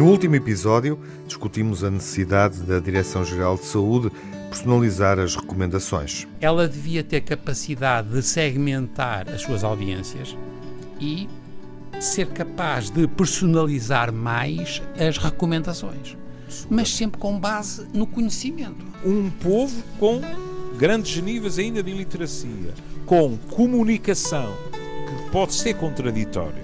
No último episódio, discutimos a necessidade da Direção-Geral de Saúde personalizar as recomendações. Ela devia ter capacidade de segmentar as suas audiências e ser capaz de personalizar mais as recomendações, mas sempre com base no conhecimento. Um povo com grandes níveis ainda de iliteracia, com comunicação que pode ser contraditória.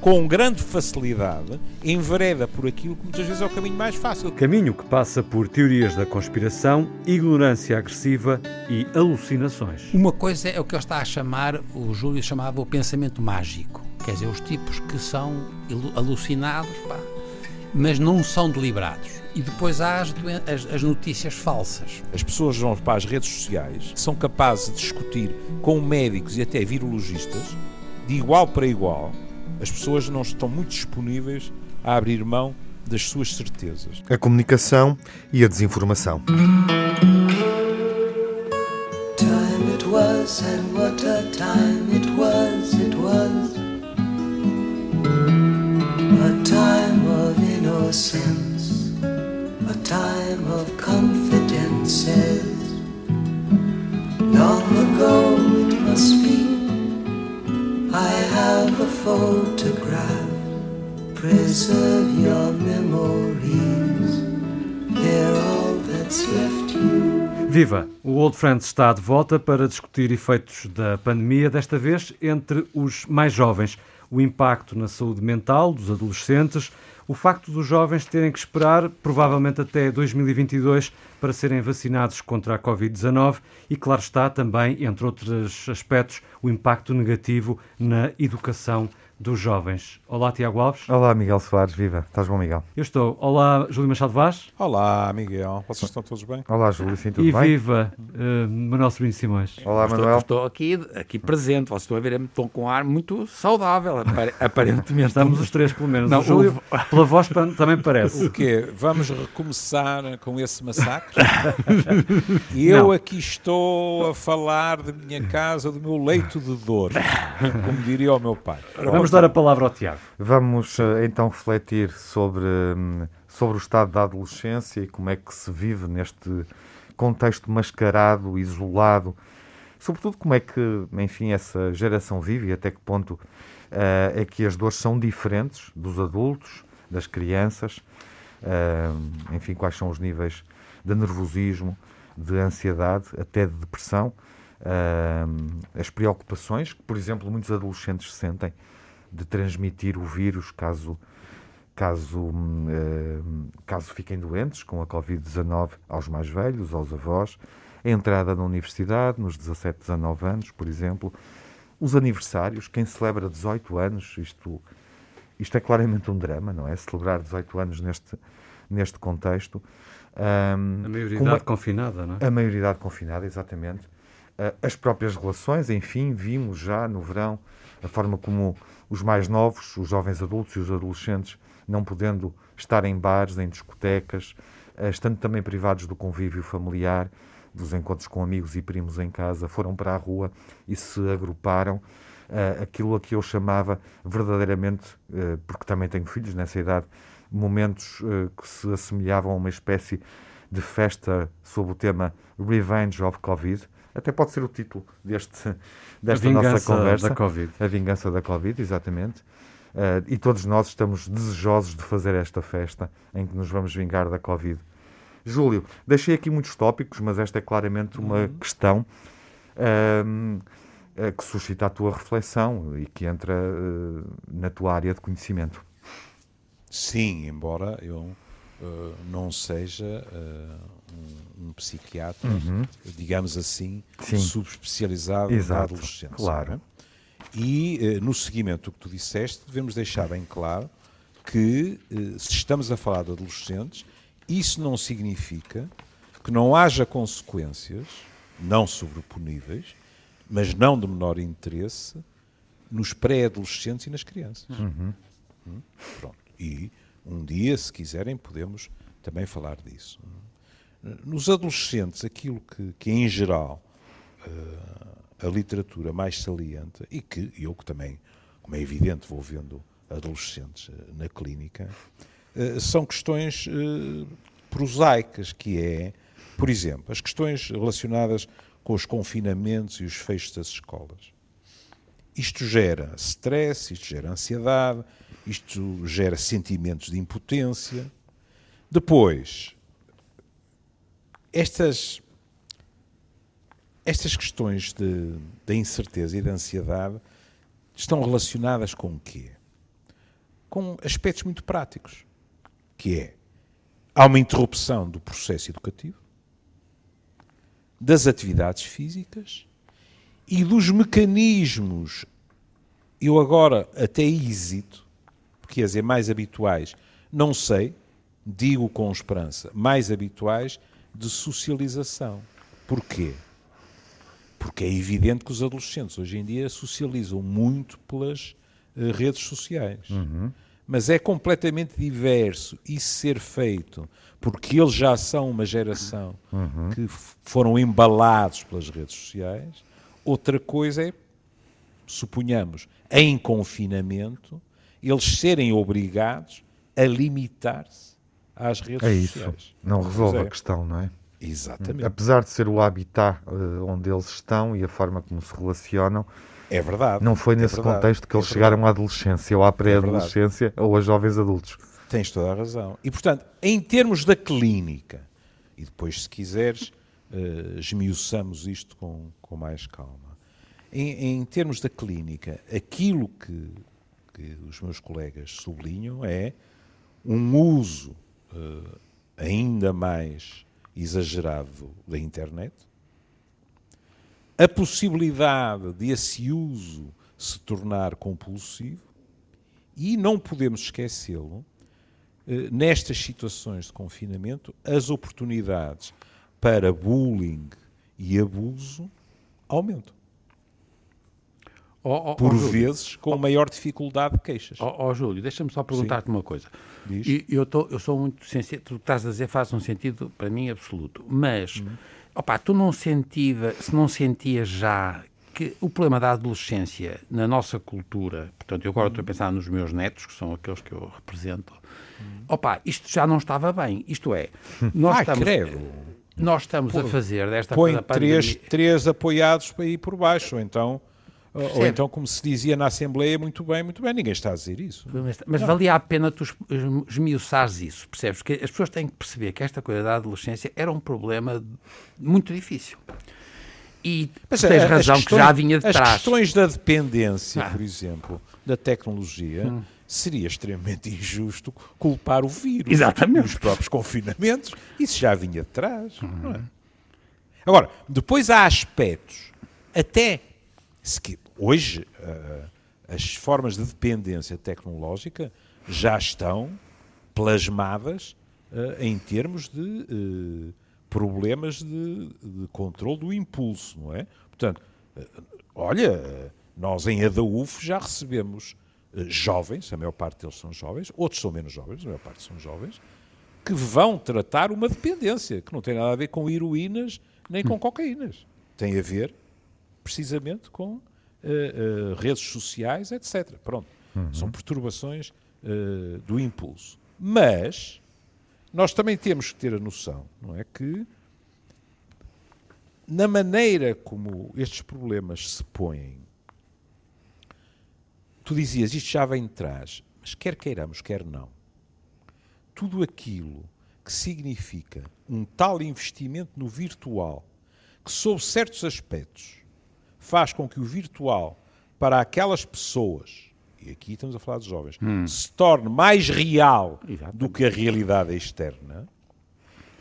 Com grande facilidade, envereda por aquilo que muitas vezes é o caminho mais fácil. Caminho que passa por teorias da conspiração, ignorância agressiva e alucinações. Uma coisa é o que ele está a chamar, o Júlio chamava o pensamento mágico. Quer dizer, os tipos que são alucinados, pá, mas não são deliberados. E depois há as, as, as, notícias falsas. As pessoas vão para as redes sociais, são capazes de discutir com médicos e até virologistas, de igual para igual. As pessoas não estão muito disponíveis a abrir mão das suas certezas. A comunicação e a desinformação. Time it was and what a time it was, it was. A time of innocence. time of confidences. Long ago it must be. I have a photograph. Preserve your memories. They're all that's left you. Viva! O Old Friends está de volta para discutir efeitos da pandemia, desta vez entre os mais jovens. O impacto na saúde mental dos adolescentes, o facto dos jovens terem que esperar, provavelmente até 2022, para serem vacinados contra a Covid-19 e, claro está, também, entre outros aspectos, o impacto negativo na educação dos jovens. Olá, Tiago Alves. Olá, Miguel Soares. Viva. Estás bom, Miguel? Eu estou. Olá, Júlio Machado Vaz. Olá, Miguel. Vocês estão todos bem? Olá, Júlio. Sim, tudo e bem? E viva, uh, Manuel Sobrinho Simões. Olá, estou, Manuel. Estou aqui, aqui presente. Vocês estão a ver, estou com um ar muito saudável, aparentemente. Estamos os três, pelo menos. Não, o Júlio, o... pela voz, também parece. O quê? Vamos recomeçar com esse massacre? e eu Não. aqui estou a falar de minha casa, do meu leito de dor, como diria o meu pai. Vamos dar a palavra ao Tiago. Tiago. Vamos eh, então refletir sobre, hum, sobre o estado da adolescência e como é que se vive neste contexto mascarado, isolado. Sobretudo como é que, enfim, essa geração vive e até que ponto uh, é que as dores são diferentes dos adultos, das crianças. Uh, enfim, quais são os níveis de nervosismo, de ansiedade, até de depressão. Uh, as preocupações que, por exemplo, muitos adolescentes sentem de transmitir o vírus caso, caso, uh, caso fiquem doentes com a Covid-19 aos mais velhos, aos avós, a entrada na universidade nos 17, 19 anos, por exemplo, os aniversários, quem celebra 18 anos, isto, isto é claramente um drama, não é? Celebrar 18 anos neste, neste contexto. Um, a maioridade uma, confinada, não é? A maioridade confinada, exatamente. Uh, as próprias relações, enfim, vimos já no verão a forma como os mais novos, os jovens adultos e os adolescentes, não podendo estar em bares, em discotecas, eh, estando também privados do convívio familiar, dos encontros com amigos e primos em casa, foram para a rua e se agruparam. Uh, aquilo a que eu chamava verdadeiramente, uh, porque também tenho filhos nessa idade, momentos que se assemelhavam a uma espécie de festa sob o tema Revenge of Covid, até pode ser o título deste, desta nossa conversa. Da COVID. A vingança da Covid, exatamente. Uh, e todos nós estamos desejosos de fazer esta festa em que nos vamos vingar da Covid. Júlio, deixei aqui muitos tópicos, mas esta é claramente uma uhum. questão uh, uh, que suscita a tua reflexão e que entra na tua área de conhecimento. Sim, embora eu não seja um, um psiquiatra, uhum. digamos assim, Sim. subespecializado Exato, na adolescência. Claro. É? E eh, no seguimento do que tu disseste, devemos deixar bem claro que eh, se estamos a falar de adolescentes, isso não significa que não haja consequências não sobreponíveis, mas não de menor interesse, nos pré-adolescentes e nas crianças. Uhum. Hum? Pronto. E um dia, se quiserem, podemos também falar disso. Nos adolescentes, aquilo que, que em geral uh, a literatura mais salienta, e que eu que também, como é evidente, vou vendo adolescentes uh, na clínica, uh, são questões prosaicas, que é, por exemplo, as questões relacionadas com os confinamentos e os fechos das escolas. Isto gera stress, isto gera ansiedade, isto gera sentimentos de impotência. Depois, estas, estas questões da incerteza e da ansiedade estão relacionadas com o quê? Com aspectos muito práticos, que é há uma interrupção do processo educativo, das atividades físicas e dos mecanismos, eu agora até hesito, porque as é mais habituais, não sei, digo com esperança, mais habituais de socialização. Porquê? Porque é evidente que os adolescentes hoje em dia socializam muito pelas uh, redes sociais. Uhum. Mas é completamente diverso isso ser feito porque eles já são uma geração uhum. que foram embalados pelas redes sociais. Outra coisa é, suponhamos, em confinamento, eles serem obrigados a limitar-se às redes é isso. sociais. Não resolve é. a questão, não é? Exatamente. Apesar de ser o habitat uh, onde eles estão e a forma como se relacionam, é verdade. Não foi é nesse verdade, contexto que é eles verdade. chegaram à adolescência ou à pré-adolescência é ou a jovens adultos. Tens toda a razão. E, portanto, em termos da clínica, e depois, se quiseres, uh, esmiuçamos isto com, com mais calma. Em, em termos da clínica, aquilo que, que os meus colegas sublinham é um uso uh, ainda mais exagerado da internet, a possibilidade de esse uso se tornar compulsivo e não podemos esquecê-lo, eh, nestas situações de confinamento, as oportunidades para bullying e abuso aumentam. Oh, Por vezes, com maior dificuldade de queixas. Ó oh, Júlio, deixa-me só perguntar-te uma coisa. Diz. Eu, tô, eu sou muito sensível, tu estás a dizer faz um sentido, para mim, absoluto. Mas, hum. opa, tu não sentiva, se não sentias já que o problema da adolescência na nossa cultura, portanto, eu agora estou a hum. pensar nos meus netos, que são aqueles que eu represento, hum. opa, isto já não estava bem. Isto é, nós Ai, estamos... Credo. Nós estamos Pô, a fazer desta Põe três, três apoiados para ir por baixo, então ou então, como se dizia na Assembleia, muito bem, muito bem, ninguém está a dizer isso. Mas, mas valia a pena tu esmiuçares isso, percebes? Que as pessoas têm que perceber que esta coisa da adolescência era um problema muito difícil. E mas, tens razão questões, que já vinha de as trás. As questões da dependência, ah. por exemplo, da tecnologia, hum. seria extremamente injusto culpar o vírus Exatamente. os próprios confinamentos. Isso já vinha de trás. Hum. É? Agora, depois há aspectos, até se, hoje uh, as formas de dependência tecnológica já estão plasmadas uh, em termos de uh, problemas de, de controle do impulso, não é? Portanto, olha, nós em Adaúf já recebemos jovens, a maior parte deles são jovens, outros são menos jovens, a maior parte são jovens, que vão tratar uma dependência que não tem nada a ver com heroínas nem com cocaínas. Tem a ver precisamente com uh, redes sociais, etc. Pronto. Uhum. São perturbações uh, do impulso. Mas nós também temos que ter a noção, não é? Que na maneira como estes problemas se põem, tu dizias isto já vem de trás, mas quer queiramos, quer não, tudo aquilo que significa um tal investimento no virtual, que sob certos aspectos faz com que o virtual, para aquelas pessoas, e aqui estamos a falar de jovens, hum. se torne mais real Exatamente. do que a realidade externa,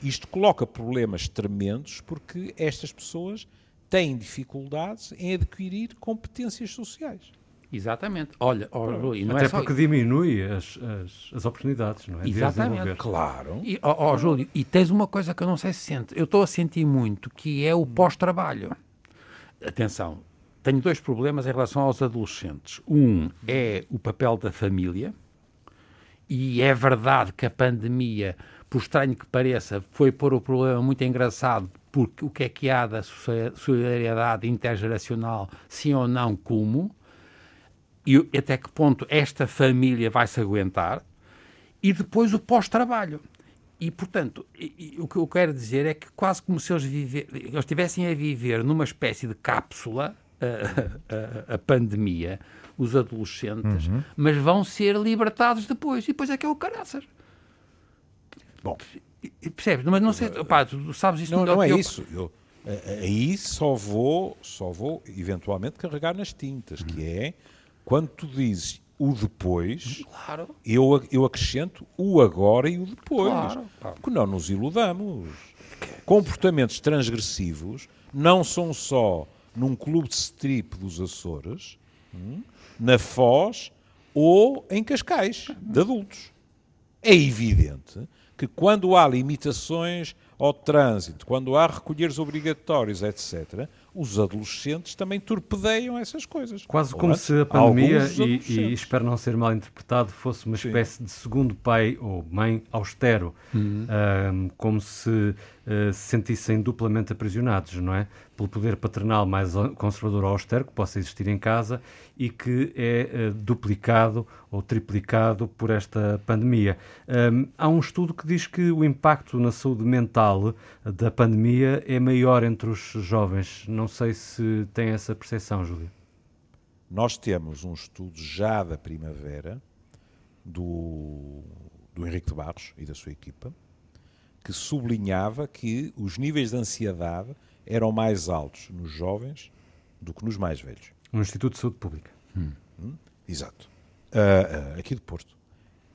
isto coloca problemas tremendos porque estas pessoas têm dificuldades em adquirir competências sociais. Exatamente. Olha, oh, Rui, não Até é só... porque diminui as, as, as, oportunidades, não é? Exatamente. Claro. E, oh, oh, Júlio, e tens uma coisa que eu não sei se sente. Eu estou a sentir muito, que é o pós-trabalho atenção, tenho dois problemas em relação aos adolescentes. Um é o papel da família, e é verdade que a pandemia, por estranho que pareça, foi pôr o problema muito engraçado, porque o que é que há da solidariedade intergeracional, sim ou não, como, e até que ponto esta família vai se aguentar. e depois o pós-trabalho. E, portanto, e, e, o que eu quero dizer é que quase como se eles, viver, eles estivessem a viver numa espécie de cápsula, a, a, a pandemia, os adolescentes, uhum. mas vão ser libertados depois. E depois é que é o caraças. Bom. Percebes? Mas não sei, pá, tu sabes isso Não, não é eu... isso. Eu, aí só vou, só vou eventualmente carregar nas tintas, que é quando tu dizes o depois, claro. eu, eu acrescento o agora e o depois. Claro. Porque não nos iludamos. Comportamentos transgressivos não são só num clube de strip dos Açores, hum, na Foz ou em Cascais, de adultos. É evidente que quando há limitações ao trânsito, quando há recolheres obrigatórios, etc., os adolescentes também torpedeiam essas coisas. Quase como antes, se a pandemia, e, e, espero não ser mal interpretado, fosse uma espécie Sim. de segundo pai ou mãe austero, uhum. um, como se uh, se sentissem duplamente aprisionados, não é? Pelo poder paternal mais conservador ou austero que possa existir em casa e que é uh, duplicado ou triplicado por esta pandemia. Há um estudo que diz que o impacto na saúde mental da pandemia é maior entre os jovens. Não sei se tem essa percepção, Júlio. Nós temos um estudo já da primavera do, do Henrique de Barros e da sua equipa que sublinhava que os níveis de ansiedade eram mais altos nos jovens do que nos mais velhos. No Instituto de Saúde Pública. Hum. Hum? Exato. Uh, uh, aqui de Porto.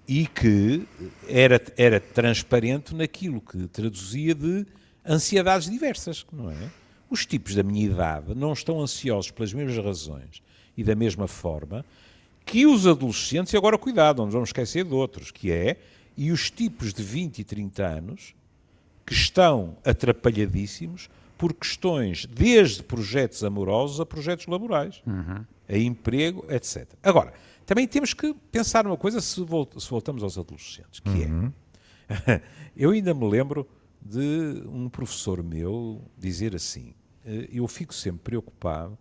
E que era, era transparente naquilo que traduzia de ansiedades diversas, não é? Os tipos da minha idade não estão ansiosos pelas mesmas razões e da mesma forma que os adolescentes, e agora cuidado, não nos vamos esquecer de outros, que é, e os tipos de 20 e 30 anos que estão atrapalhadíssimos por questões desde projetos amorosos a projetos laborais, uhum. a emprego, etc. Agora, também temos que pensar numa coisa se, voltamos aos adolescentes, que uhum. é, eu ainda me lembro de um professor meu dizer assim, eh, eu fico sempre preocupado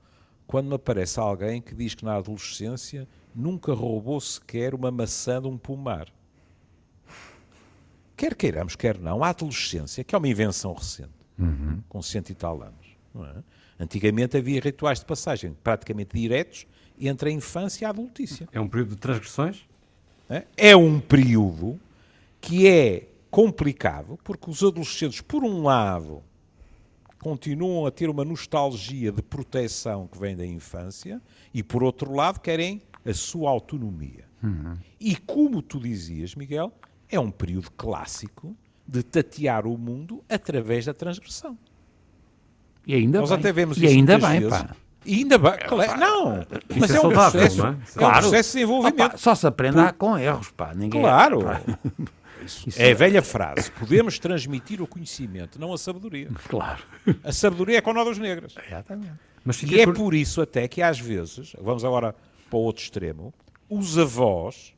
quando me aparece alguém que diz que na adolescência nunca roubou sequer uma maçã de um pomar. Quer queiramos, quer não, a adolescência, que é uma invenção recente, uhum. com cento e tal anos. É? Antigamente havia rituais de passagem praticamente diretos entre a infância e a adultícia. É um período de transgressões? É, é um período que é complicado, porque os adolescentes, por um lado, continuam a ter uma nostalgia de proteção que vem da infância e, por outro lado, querem a sua autonomia. Uhum. E como tu dizias, Miguel, é um período clássico de tatear o mundo através da transgressão. E ainda Nós bem. até vemos e isso ainda bem, vezes. pá. E ainda bem, claro, não, isso mas é, é, um saudável, processo, é? Claro. é um processo de desenvolvimento. Opa, só se aprende Por... com erros, pá. Ninguém claro. Isso, isso é a velha frase. Podemos transmitir o conhecimento, não a sabedoria. Claro. A sabedoria é com nodas negras. Exatamente. Mas e é por... por isso até que às vezes, vamos agora para o outro extremo, os avós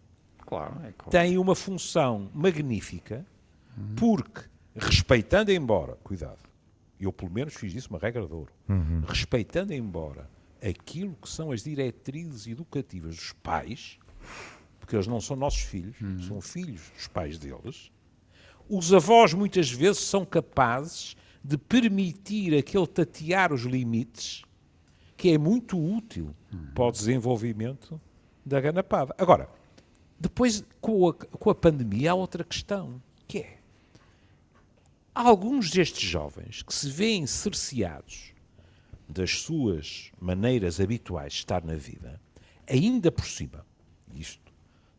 claro, é claro. têm uma função magnífica uhum. porque, respeitando embora, cuidado, eu pelo menos fiz isso uma regra de ouro, uhum. respeitando embora aquilo que são as diretrizes educativas dos pais, porque eles não são nossos filhos, uhum. são filhos dos pais deles, os avós muitas vezes são capazes de permitir aquele tatear os limites que é muito útil uhum. para o desenvolvimento da ganapada. Agora, depois, com a, com a pandemia, há outra questão, que é alguns destes jovens que se veem cerceados das suas maneiras habituais de estar na vida, ainda por cima, isto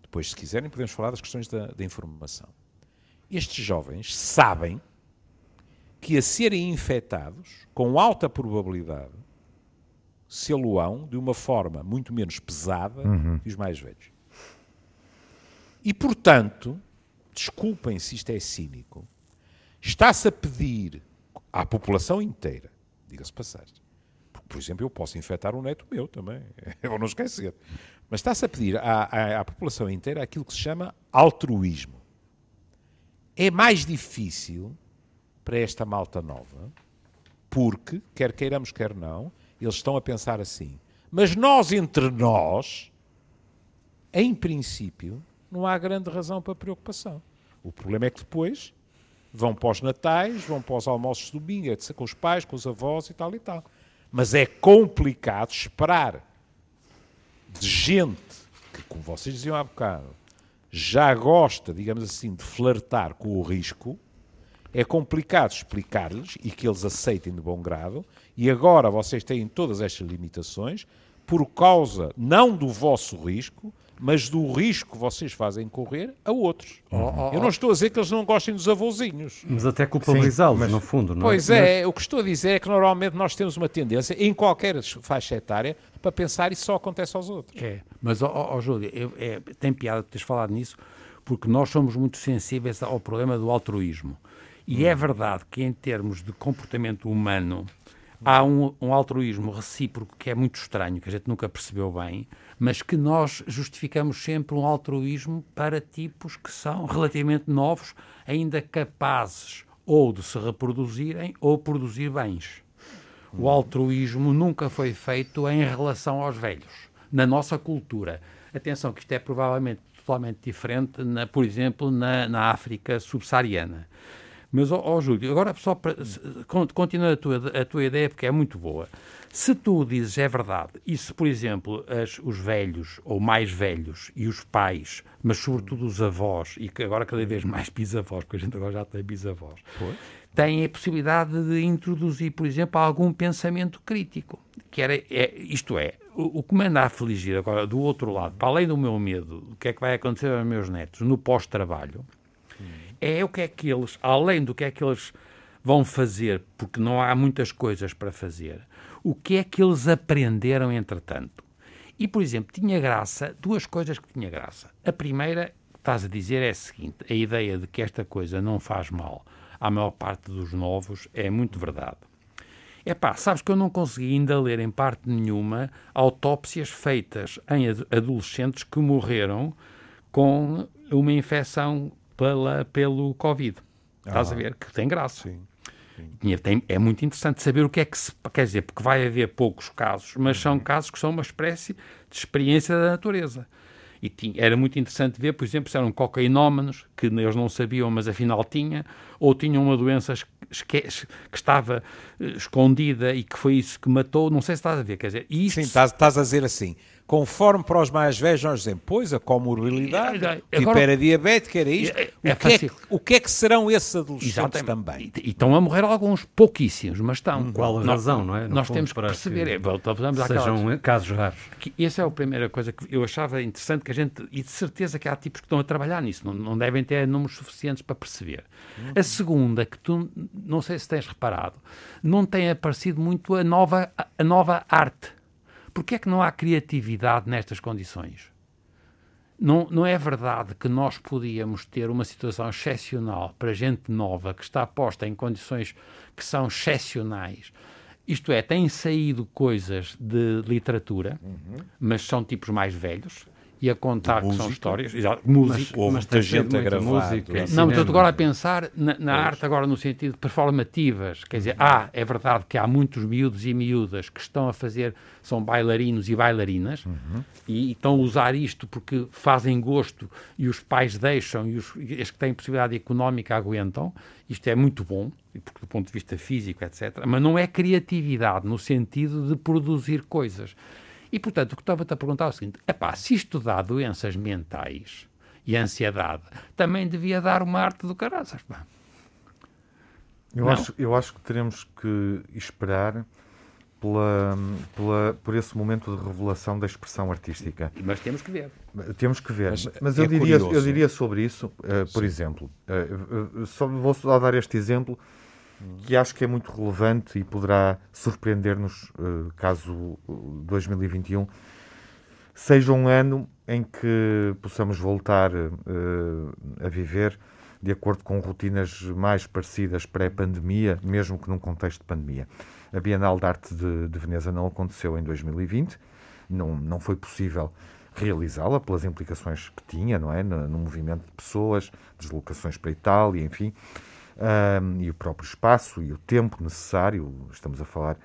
depois, se quiserem, podemos falar das questões da, da informação. Estes jovens sabem que, a serem infectados, com alta probabilidade, se aloão de uma forma muito menos pesada uhum. que os mais velhos. E, portanto, desculpem se isto é cínico, está-se a pedir à população inteira, diga-se passagem, porque, por exemplo, eu posso infectar um neto meu também, vou não esquecer. Mas está-se a pedir à, à, à, população inteira aquilo que se chama altruísmo. É mais difícil para esta malta nova, porque, quer queiramos, quer não, eles estão a pensar assim. Mas nós, entre nós, em princípio, não há grande razão para preocupação. O problema é que depois vão para os natais, vão para os almoços de domingo, etc., com os pais, com os avós e tal e tal. Mas é complicado esperar de gente que, como vocês diziam há bocado, já gosta, digamos assim, de flertar com o risco, é complicado explicar-lhes e que eles aceitem de bom grado, e agora vocês têm todas estas limitações por causa não do vosso risco, mas do risco que vocês fazem correr a outros. Oh, oh, oh. Eu não estou a dizer que eles não gostem dos avôzinhos. Mas até culpabilizá-los, mas... no fundo, não é? Pois é, mas... o que estou a dizer é que normalmente nós temos uma tendência, em qualquer faixa etária, para pensar isso só acontece aos outros. É, mas, ó, oh, Júlio, é, tem piada teres falado nisso, porque nós somos muito sensíveis ao problema do altruísmo. E hum. é verdade que, em termos de comportamento humano, há um, um, altruísmo recíproco que é muito estranho, que a gente nunca percebeu bem, mas que nós justificamos sempre um altruísmo para tipos que são relativamente novos, ainda capazes ou de se reproduzirem ou produzir bens. O altruísmo nunca foi feito em relação aos velhos, na nossa cultura. Atenção, que isto é provavelmente totalmente diferente, na, por exemplo, na, na África subsaariana. Mas, ó, oh, Júlio, agora só para, continua a tua, a tua ideia porque é muito boa. Se tu dizes é verdade, e se, por exemplo, as, os velhos, ou mais velhos, e os pais, mas sobretudo os avós, e que agora cada vez mais bisavós, porque a gente agora já tem bisavós, pois. têm a possibilidade de introduzir, por exemplo, algum pensamento crítico. Que era, é, isto é, o, o que me anda a afligir agora, do outro lado, para além do meu medo, do que é que vai acontecer aos meus netos no pós-trabalho, é o que é que eles, além do que é que eles vão fazer, porque não há muitas coisas para fazer, o que é que eles aprenderam entretanto. E, por exemplo, tinha graça, duas coisas que tinha graça. A primeira, que estás a dizer, é a seguinte: a ideia de que esta coisa não faz mal à maior parte dos novos é muito verdade. É pá, sabes que eu não consegui ainda ler em parte nenhuma autópsias feitas em adolescentes que morreram com uma infecção pela, pelo Covid. Estás ah, a ver? Que tem graça. Sim. Tem, é muito interessante saber o que é que se. Quer dizer, porque vai haver poucos casos, mas são uhum. casos que são uma espécie de experiência da natureza. E tinha, era muito interessante ver, por exemplo, se eram cocainómanos, que eles não sabiam, mas afinal tinha, ou tinham uma doença que, que estava eh, escondida e que foi isso que matou. Não sei se estás a ver, quer dizer. Isto... Sim, estás, estás a dizer assim conforme para os mais velhos nós dizemos, pois a comorbilidade, Agora, tipo era diabética, era isto. É, é o, que é que, o que é que serão esses adolescentes Exatamente. também? E, e, estão a morrer alguns, pouquíssimos, mas estão. Hum, qual a razão, não é? No nós temos que perceber. Que é, voltamos sejam casos raros. Que essa é a primeira coisa que eu achava interessante que a gente, e de certeza que há tipos que estão a trabalhar nisso, não, não devem ter números suficientes para perceber. Uhum. A segunda, que tu, não sei se tens reparado, não tem aparecido muito a nova, a nova arte Porquê é que não há criatividade nestas condições? Não, não é verdade que nós podíamos ter uma situação excepcional para gente nova que está posta em condições que são excepcionais. Isto é, têm saído coisas de literatura, uhum. mas são tipos mais velhos, e a contar que são histórias. Exato, música. Houve muita gente a gravar. Música, não, mas estou agora a pensar na, na arte agora no sentido performativas. Quer dizer, ah, é verdade que há muitos miúdos e miúdas que estão a fazer, são bailarinos e bailarinas uhum. e, e, estão a usar isto porque fazem gosto e os pais deixam e os, e que têm possibilidade económica aguentam. Isto é muito bom, porque do ponto de vista físico, etc. Mas não é criatividade no sentido de produzir coisas. E, portanto, o que estava-te a perguntar é o seguinte: epá, se isto dá doenças mentais e ansiedade, também devia dar uma arte do caraças, pá. Eu acho, eu acho que teremos que esperar pela, pela, por esse momento de revelação da expressão artística. Mas temos que ver. Temos que ver. Mas, Mas é eu, diria, eu diria sobre isso, uh, por exemplo, uh, só vou só dar este exemplo que acho que é muito relevante e poderá surpreender-nos uh, caso 2021 seja um ano em que possamos voltar uh, a viver de acordo com rotinas mais parecidas pré-pandemia, mesmo que num contexto de pandemia. A Bienal de Arte de, de Veneza não aconteceu em 2020, não, não foi possível realizá-la pelas implicações que tinha, não é, no, no movimento de pessoas, deslocações para a Itália, enfim um, e o próprio espaço e o tempo necessário. Estamos a falar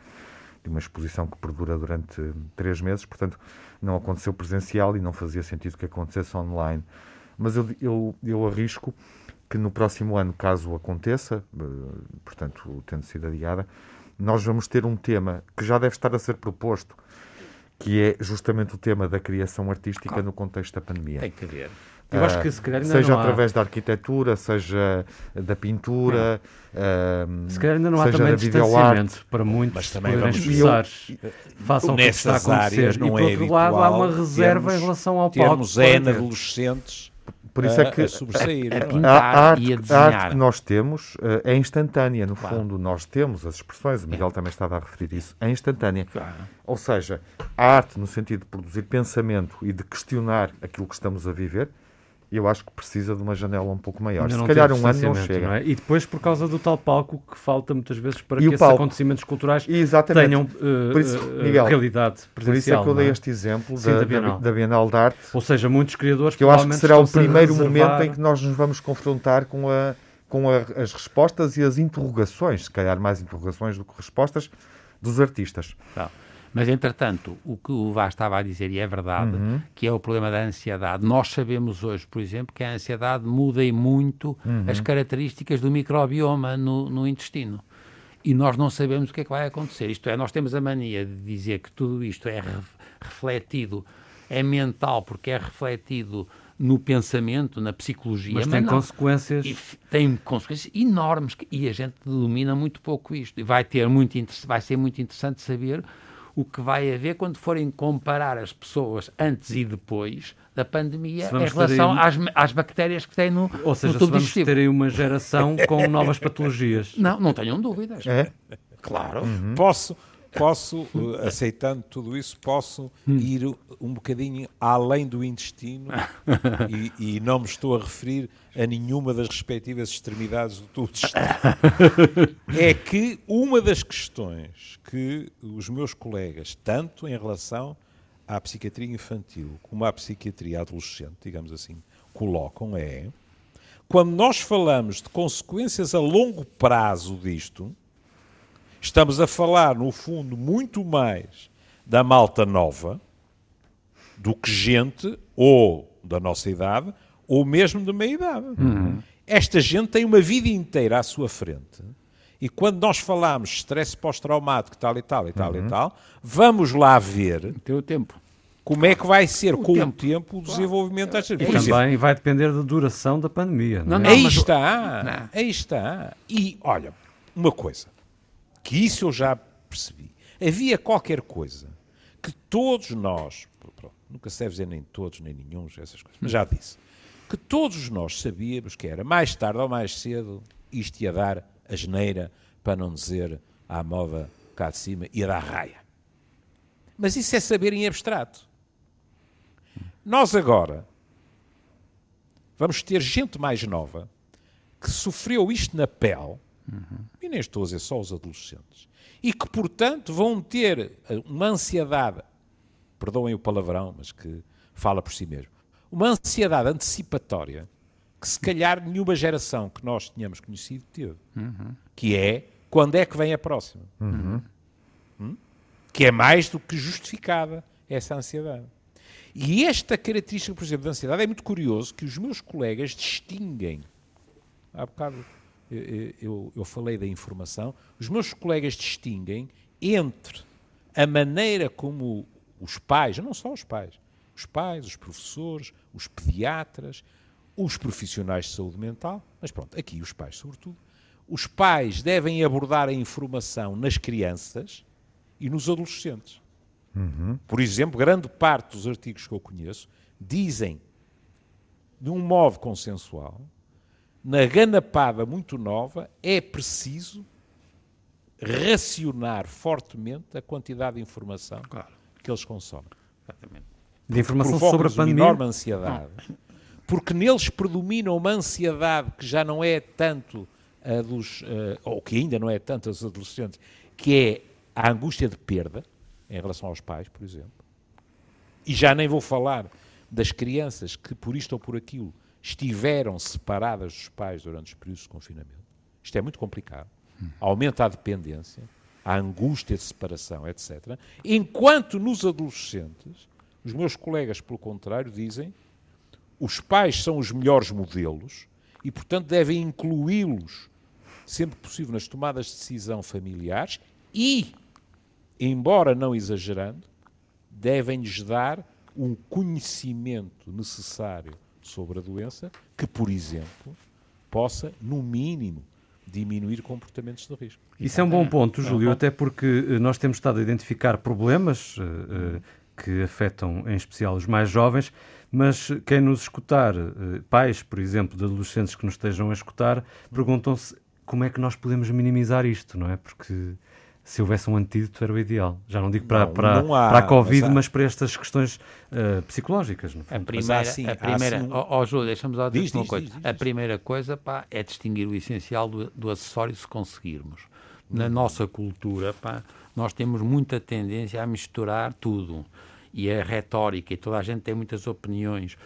de uma exposição que perdura durante três meses, portanto, não aconteceu presencial e não fazia sentido que acontecesse online. mas eu, eu, eu arrisco que no próximo ano, caso aconteça, eh, portanto, tendo sido adiada, nós vamos ter um tema que já deve estar a ser proposto, que é justamente o tema da criação artística claro. no contexto da pandemia. Tem que ver. Eu acho que se calhar ainda seja não através da arquitetura, seja da pintura, uh, se calhar ainda não há também distanciamento para muitos mas também vamos expressar, façam o que está a acontecer. Não e por é outro lado há uma reserva termos, em relação ao palco. Temos N adolescentes por isso é que a, a, a, pintar a, arte, a, a arte que nós temos uh, é instantânea. No claro. fundo, nós temos as expressões, o Miguel é. também estava a referir isso, é instantânea. Claro. Ou seja, a arte no sentido de produzir pensamento e de questionar aquilo que estamos a viver, eu acho que precisa de uma janela um pouco maior. Se calhar um ano não chega. Não é? E depois, por causa do tal palco que falta muitas vezes para e que esses palco. acontecimentos culturais Exatamente. tenham uh, isso, uh, Miguel, realidade presencial. Por isso é que eu dei é? este exemplo Sim, da, da, Bienal. da, Bienal. de Arte. Ou seja, muitos criadores que eu acho que será o primeiro momento em que nós nos vamos confrontar com, a, com a, as respostas e as interrogações, se calhar mais interrogações do que respostas, dos artistas. Tá. Mas, entretanto, o que o Vaz estava a dizer, e é verdade, uhum. que é o problema da ansiedade. Nós sabemos hoje, por exemplo, que a ansiedade muda e muito uhum. as características do microbioma no, no intestino e nós não sabemos o que é que vai acontecer. Isto é, nós temos a mania de dizer que tudo isto é refletido, é mental, porque é refletido no pensamento, na psicologia. Mas, mas tem não. consequências. E tem consequências enormes e a gente domina muito pouco isto. E vai, ter muito, vai ser muito interessante saber o que vai haver quando forem comparar as pessoas antes e depois da pandemia em relação aí... às, às bactérias que têm no Ou seja, no tubo se vamos digestivo. ter aí uma geração com novas patologias. Não, não tenham dúvidas. É? Claro. Uhum. Posso, posso, eh, aceitando tudo isso, posso hum. ir um bocadinho além do intestino e, e, não me estou a referir a nenhuma das respectivas extremidades do tubo É que uma das questões que os meus colegas, tanto em relação à psiquiatria infantil como à psiquiatria adolescente, digamos assim, colocam é quando nós falamos de consequências a longo prazo disto, Estamos a falar, no fundo, muito mais da malta nova do que gente ou da nossa idade ou mesmo de meia idade. Uhum. Esta gente tem uma vida inteira à sua frente. E quando nós falamos stress pós-traumático, tal e tal e tal uhum. e tal, vamos lá ver. Tem o tempo. Como é que vai ser o com tempo. o tempo o desenvolvimento claro. destas E também vai depender da duração da pandemia. Não, é? não, aí está. Não. Aí está. E olha, uma coisa que isso eu já percebi. Havia qualquer coisa que todos nós, pronto, nunca se deve dizer nem todos, nem nenhum, essas coisas, mas já disse, que todos nós sabíamos que era mais tarde ou mais cedo isto ia dar a geneira, para não dizer à moda cá de cima, ia dar raia. Mas isso é saber em abstrato. Nós agora vamos ter gente mais nova que sofreu isto na pele Uhum. E nem estou a dizer só os adolescentes. E que, portanto, vão ter eh, uma ansiedade, perdoem o palavrão, mas que fala por si mesmo, uma ansiedade antecipatória que se calhar nenhuma geração que nós tínhamos conhecido teve. Uhum. Que é quando é que vem a próxima. Uhum. Hum? Que é mais do que justificada essa ansiedade. E esta característica, por exemplo, da ansiedade é muito curioso que os meus colegas distinguem. Há bocado eu, eu, eu falei da informação, os meus colegas distinguem entre a maneira como os pais, não só os pais, os pais, os professores, os pediatras, os profissionais de saúde mental, mas pronto, aqui os pais sobretudo, os pais devem abordar a informação nas crianças e nos adolescentes. Uhum. Por exemplo, grande parte dos artigos que eu conheço dizem, de um modo consensual, na ganapada muito nova, é preciso racionar fortemente a quantidade de informação claro. que eles consomem. Exatamente. De informação sobre a pandemia? enorme ansiedade. Não. Porque neles predomina uma ansiedade que já não é tanto a dos, uh, ou que ainda não é tanto a dos adolescentes, que é a angústia de perda, em relação aos pais, por exemplo. E já nem vou falar das crianças que, por isto ou por aquilo, estiveram separadas dos pais durante os períodos de confinamento. Isto é muito complicado. Aumenta a dependência, a angústia de separação, etc. Enquanto nos adolescentes, os meus colegas, pelo contrário, dizem os pais são os melhores modelos e, portanto, devem incluí-los sempre possível nas tomadas de decisão familiares e, embora não exagerando, devem-lhes dar um conhecimento necessário sobre a doença que, por exemplo, possa, no mínimo, diminuir comportamentos de risco. Isso é um bom ponto, Júlio, até porque eh, nós temos estado a identificar problemas uh, uh, que afetam em especial os mais jovens, mas quem nos escutar, uh, pais, por exemplo, de adolescentes que nos estejam a escutar, perguntam-se como é que nós podemos minimizar isto, não é? Porque se houvesse um antídoto era o ideal. Já não digo para, não, para, não há, para a Covid, mas, mas, para estas questões uh, psicológicas. No a primeira, assim, a primeira assim... oh, oh, Júlio, deixa-me dizer uma diz, coisa. Diz, diz, a primeira coisa pá, é distinguir o essencial do, do acessório se conseguirmos. Na hum. nossa cultura, pá, nós temos muita tendência a misturar tudo. E a retórica, e toda a gente tem muitas opiniões.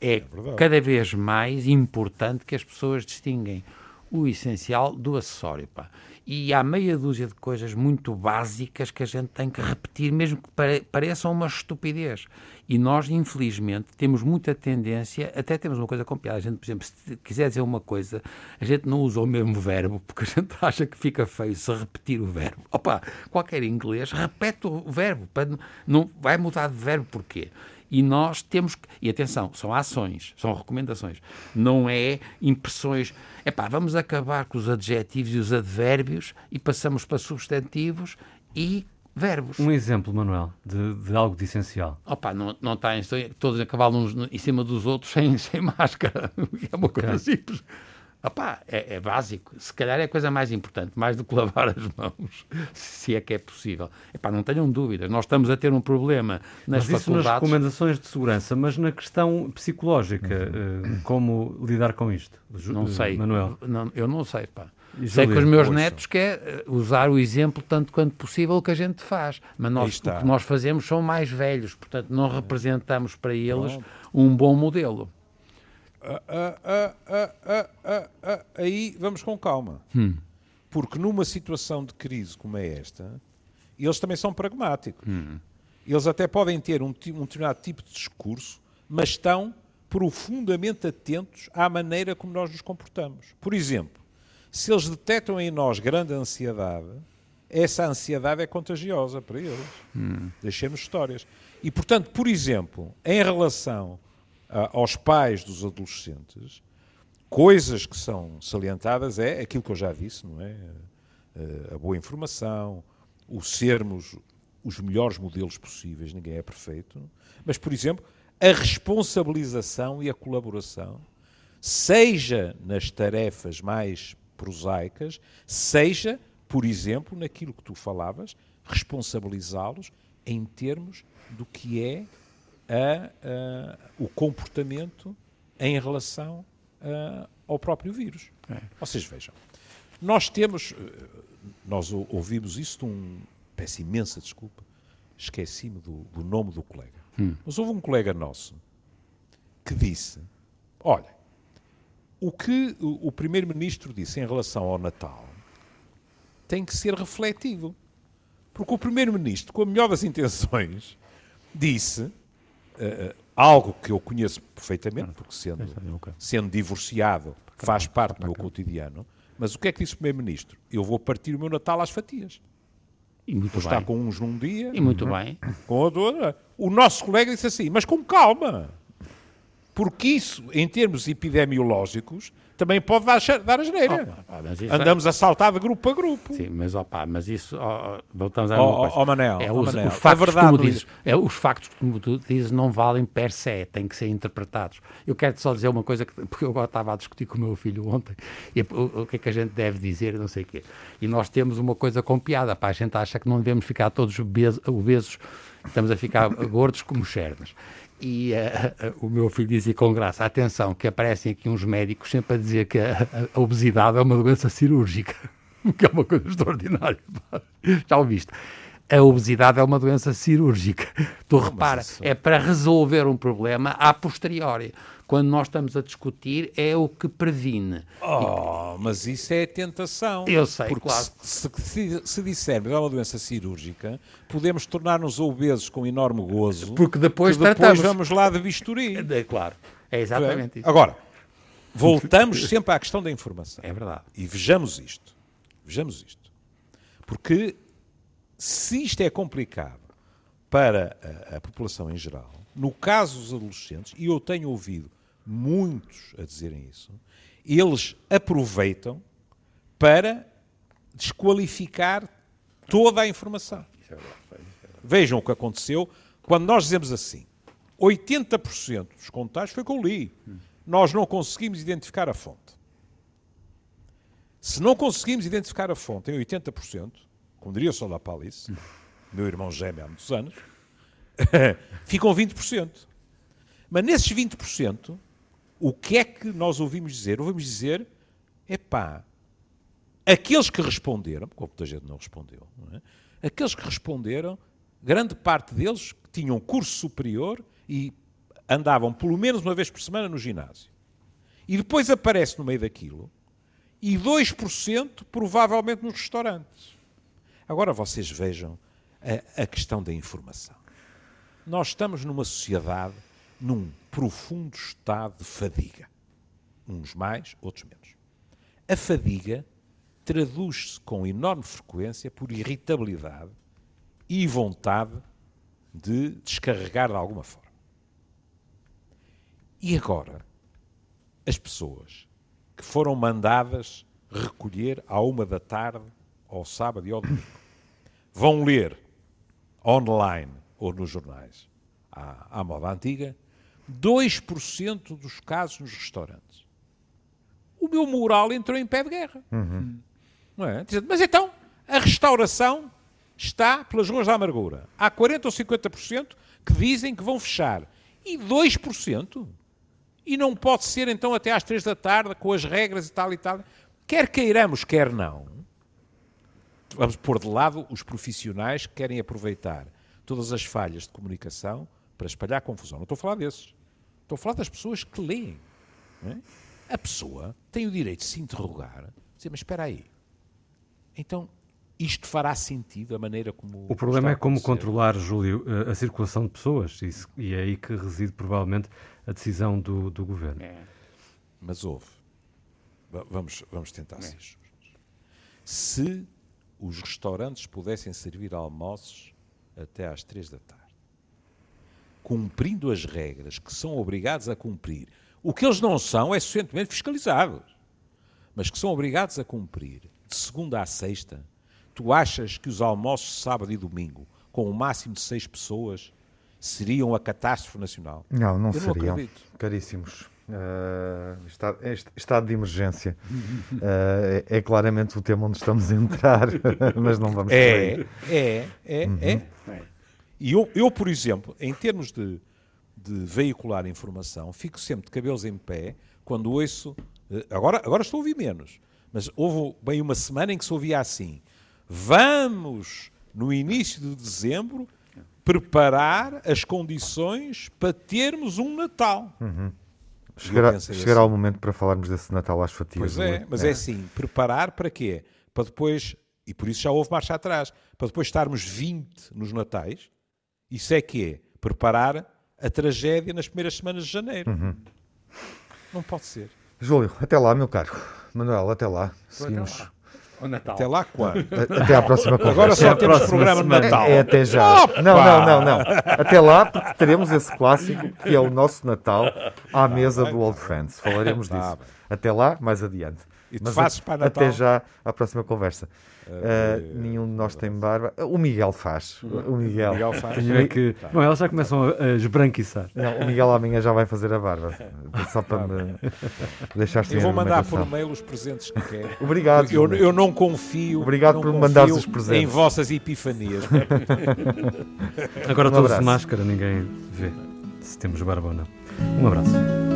É, é cada vez mais importante que as pessoas distinguem o essencial do acessório. Pá e há meia dúzia de coisas muito básicas que a gente tem que repetir, mesmo que pare pareçam uma estupidez. E nós, infelizmente, temos muita tendência, até temos uma coisa com piada. A gente, por exemplo, se quiser dizer uma coisa, a gente não usa o mesmo verbo, porque a gente acha que fica feio se repetir o verbo. Opa, qualquer inglês repete o verbo, para, não, vai mudar de verbo porquê? E nós temos que. E atenção, são ações, são recomendações. Não é impressões. Epá, vamos acabar com os adjetivos e os advérbios e passamos para substantivos e verbos. Um exemplo, Manuel, de, de algo de essencial. Opa, não, não está todos a cavalo uns em cima dos outros sem, sem máscara. É uma coisa okay. simples. Opá, é, é, básico. Se calhar é a coisa mais importante, mais do que lavar as mãos, se é que é possível. Epá, não tenham dúvidas. Nós estamos a ter um problema nas mas isso nas recomendações de segurança, mas na questão psicológica, uhum. como lidar com isto? Não eh, sei. Manuel? Não, eu não sei, pá. Sei que os meus netos querem eh, usar o exemplo tanto quanto possível que a gente faz. Mas nós, o que nós fazemos são mais velhos, portanto não representamos para eles Pronto. um bom modelo. Uh, uh, uh, aí vamos com calma. Hum. Porque numa situação de crise como é esta, eles também são pragmáticos. Hum. Eles até podem ter um, um determinado tipo de discurso, mas estão profundamente atentos à maneira como nós nos comportamos. Por exemplo, se eles detectam em nós grande ansiedade, essa ansiedade é contagiosa para eles. Hum. Deixemos histórias. E, portanto, por exemplo, em relação aos pais dos adolescentes, coisas que são salientadas é aquilo que eu já disse, não é? Eh, a boa informação, o sermos os melhores modelos possíveis, ninguém é perfeito, mas, por exemplo, a responsabilização e a colaboração, seja nas tarefas mais prosaicas, seja, por exemplo, naquilo que tu falavas, responsabilizá-los em termos do que é a, a, o comportamento em relação a, ao próprio vírus. É. Vocês vejam, nós temos, eh, nós ouvimos isso de um, peço imensa desculpa, esqueci-me do, do, nome do colega, hum. mas houve um colega nosso que disse, olha, o que o, o primeiro-ministro disse em relação ao Natal tem que ser refletido. Porque o primeiro-ministro, com a melhor das intenções, disse uh, algo que eu conheço perfeitamente, porque sendo, sendo divorciado faz parte do meu cotidiano, mas o que é que disse o Primeiro-Ministro? Eu vou partir o meu Natal às fatias. E muito vou bem. estar com uns num dia. E muito bem. Com outro. O nosso colega disse assim, mas com calma. Porque isso, em termos epidemiológicos, também pode dar, dar asneira. Oh, Andamos é... a saltar de grupo a grupo. Sim, mas, opa, mas isso, oh, voltamos a uma oh, Manel, é os, Manel, os factos, verdade, como dizes, é, os factos, como tu dizes, não valem per se, têm que ser interpretados. Eu quero só dizer uma coisa, que, porque eu estava a discutir com o meu filho ontem, e o, o, que é que a gente deve dizer, não sei o quê. E nós temos uma coisa com piada, pá, a gente acha que não devemos ficar todos obesos, obesos estamos a ficar gordos como chernas. E uh, o meu filho dizia com graça: atenção, que aparecem aqui uns médicos sempre a dizer que a, a obesidade é uma doença cirúrgica, que é uma coisa extraordinária. Já ouviste? A obesidade é uma doença cirúrgica. Tu repara, é para resolver um problema a posteriori quando nós estamos a discutir, é o que previne. Oh, e... mas isso é tentação. Eu sei, porque claro. Se, se, se dissermos é uma doença cirúrgica, podemos tornar-nos obesos com enorme gozo. Porque depois, depois vamos lá de bisturi. É, claro. É exatamente isso. Agora, voltamos sempre à questão da informação. É verdade. E vejamos isto. Vejamos isto. Porque se isto é complicado para a, a população em geral, no caso dos adolescentes, e eu tenho ouvido muitos a dizerem isso, eles aproveitam para desqualificar toda a informação. Vejam o que aconteceu quando nós dizemos assim: 80% dos contágios foi que eu li. Nós não conseguimos identificar a fonte. Se não conseguimos identificar a fonte em 80%, como diria o Sol da Palice, meu irmão gêmeo há muitos anos, ficam 20%. Mas nesses 20%, o que é que nós ouvimos dizer? Ouvimos dizer, epá, aqueles que responderam, como muita gente não respondeu, não é? aqueles que responderam, grande parte deles tinham curso superior e andavam pelo menos uma vez por semana no ginásio. E depois aparece no meio daquilo, e 2% provavelmente nos restaurantes. Agora vocês vejam a, a questão da informação. Nós estamos numa sociedade num profundo estado de fadiga. Uns mais, outros menos. A fadiga traduz-se com enorme frequência por irritabilidade e vontade de descarregar de alguma forma. E agora, as pessoas que foram mandadas recolher à uma da tarde, ao sábado e ao domingo, vão ler online ou nos jornais à, à moda antiga 2% dos casos nos restaurantes. O meu moral entrou em pé de guerra. Uhum. Não é? Mas então, a restauração está pelas ruas da amargura. Há 40% ou 50% que dizem que vão fechar. E 2%? E não pode ser então até às 3 da tarde, com as regras e tal e tal. Quer queiramos, quer não. Vamos pôr de lado os profissionais que querem aproveitar todas as falhas de comunicação para espalhar confusão. Não estou a falar desses. Estou a falar das pessoas que leem. É? A pessoa tem o direito de se interrogar, dizer, mas espera aí. Então, isto fará sentido a maneira como. O problema é como controlar, Júlio, a, circulação de pessoas. Isso, e é aí que reside provavelmente a decisão do, do governo. É. Mas houve. Vamos, vamos tentar é. ser justos. Se os restaurantes pudessem servir almoços até às três da tarde, cumprindo as regras que são obrigados a cumprir, o que eles não são é suficientemente fiscalizados, mas que são obrigados a cumprir de segunda a sexta, tu achas que os almoços sábado e domingo, com o um máximo de seis pessoas, seriam a catástrofe nacional? Não, não Eu seriam. Não Caríssimos. Uh, estado, estado de emergência uh, é, é, claramente o tema onde estamos a entrar, mas não vamos é, é, é, uhum. é, é. E eu, eu, por exemplo, em termos de, de veicular informação, fico sempre de cabelos em pé quando ouço. Eh, agora, agora estou a ouvir menos, mas houve bem uma semana em que se ouvia assim: vamos, no início de dezembro, preparar as condições para termos um Natal. Uhum. Chegará, chegará assim, o momento para falarmos desse Natal às fatias. Pois é, mas é. é assim: preparar para quê? Para depois, e por isso já houve marcha atrás, para depois estarmos 20 nos Natais isso é que é preparar a tragédia nas primeiras semanas de janeiro. Uhum. Não pode ser. Júlio, até lá, meu caro. Manuel, até lá. Seguimos. O Natal. Até lá quando? Até à próxima conversa. Agora só temos programa de Natal. É até já. Opa! Não, não, não, não. Até lá, porque teremos esse clássico que é o nosso Natal à mesa do Old Friends. Falaremos tá disso. Até lá, mais adiante. E tu fazes para Natal? Até já à próxima conversa. Uh, nenhum de nós tem barba. O Miguel faz. O Miguel. O Miguel faz. É que... Tá. Bom, elas já começam a esbranquiçar. Não, o Miguel amanhã já vai fazer a barba. Só para me deixar Eu vou mandar por mail os presentes que quer. Obrigado. Eu, eu não confio. Obrigado não por me mandar os presentes. Em vossas epifanias. Agora um todos de máscara, ninguém vê se temos barba ou não. Um abraço.